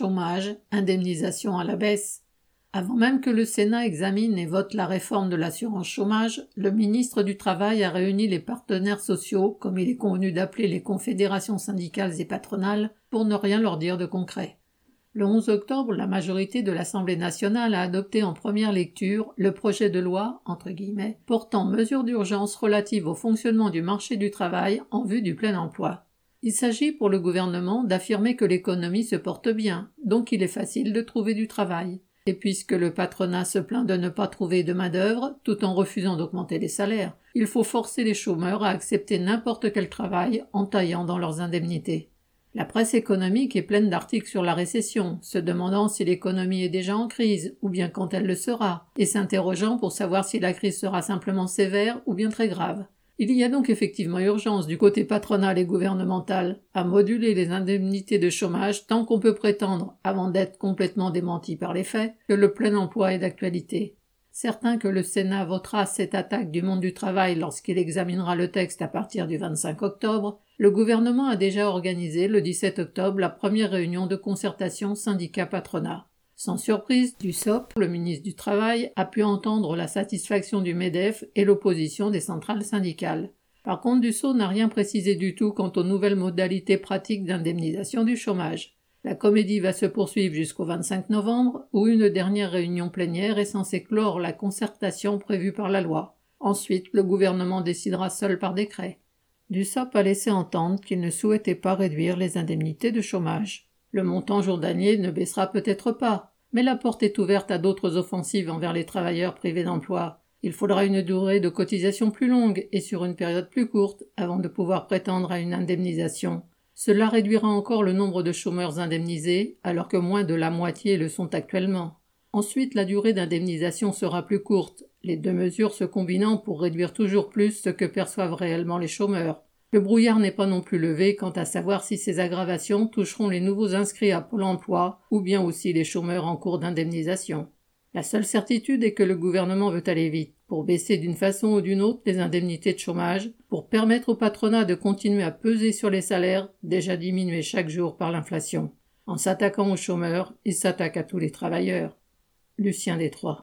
chômage, indemnisation à la baisse. Avant même que le Sénat examine et vote la réforme de l'assurance chômage, le ministre du Travail a réuni les partenaires sociaux, comme il est convenu d'appeler les confédérations syndicales et patronales, pour ne rien leur dire de concret. Le 11 octobre, la majorité de l'Assemblée nationale a adopté en première lecture le projet de loi, entre guillemets, portant mesures d'urgence relatives au fonctionnement du marché du travail en vue du plein emploi. Il s'agit pour le gouvernement d'affirmer que l'économie se porte bien, donc il est facile de trouver du travail. Et puisque le patronat se plaint de ne pas trouver de main-d'œuvre, tout en refusant d'augmenter les salaires, il faut forcer les chômeurs à accepter n'importe quel travail en taillant dans leurs indemnités. La presse économique est pleine d'articles sur la récession, se demandant si l'économie est déjà en crise, ou bien quand elle le sera, et s'interrogeant pour savoir si la crise sera simplement sévère ou bien très grave. Il y a donc effectivement urgence du côté patronal et gouvernemental à moduler les indemnités de chômage tant qu'on peut prétendre, avant d'être complètement démenti par les faits, que le plein emploi est d'actualité. Certain que le Sénat votera cette attaque du monde du travail lorsqu'il examinera le texte à partir du 25 octobre, le gouvernement a déjà organisé le 17 octobre la première réunion de concertation syndicat-patronat. Sans surprise, du SOP, le ministre du Travail, a pu entendre la satisfaction du MEDEF et l'opposition des centrales syndicales. Par contre, Dussault n'a rien précisé du tout quant aux nouvelles modalités pratiques d'indemnisation du chômage. La comédie va se poursuivre jusqu'au 25 novembre, où une dernière réunion plénière est censée clore la concertation prévue par la loi. Ensuite, le gouvernement décidera seul par décret. Dussop a laissé entendre qu'il ne souhaitait pas réduire les indemnités de chômage. Le montant journalier ne baissera peut-être pas, mais la porte est ouverte à d'autres offensives envers les travailleurs privés d'emploi. Il faudra une durée de cotisation plus longue et sur une période plus courte avant de pouvoir prétendre à une indemnisation. Cela réduira encore le nombre de chômeurs indemnisés, alors que moins de la moitié le sont actuellement. Ensuite, la durée d'indemnisation sera plus courte, les deux mesures se combinant pour réduire toujours plus ce que perçoivent réellement les chômeurs. Le brouillard n'est pas non plus levé quant à savoir si ces aggravations toucheront les nouveaux inscrits à Pôle emploi ou bien aussi les chômeurs en cours d'indemnisation. La seule certitude est que le gouvernement veut aller vite, pour baisser d'une façon ou d'une autre les indemnités de chômage, pour permettre au patronat de continuer à peser sur les salaires, déjà diminués chaque jour par l'inflation. En s'attaquant aux chômeurs, il s'attaque à tous les travailleurs. Lucien Détroit.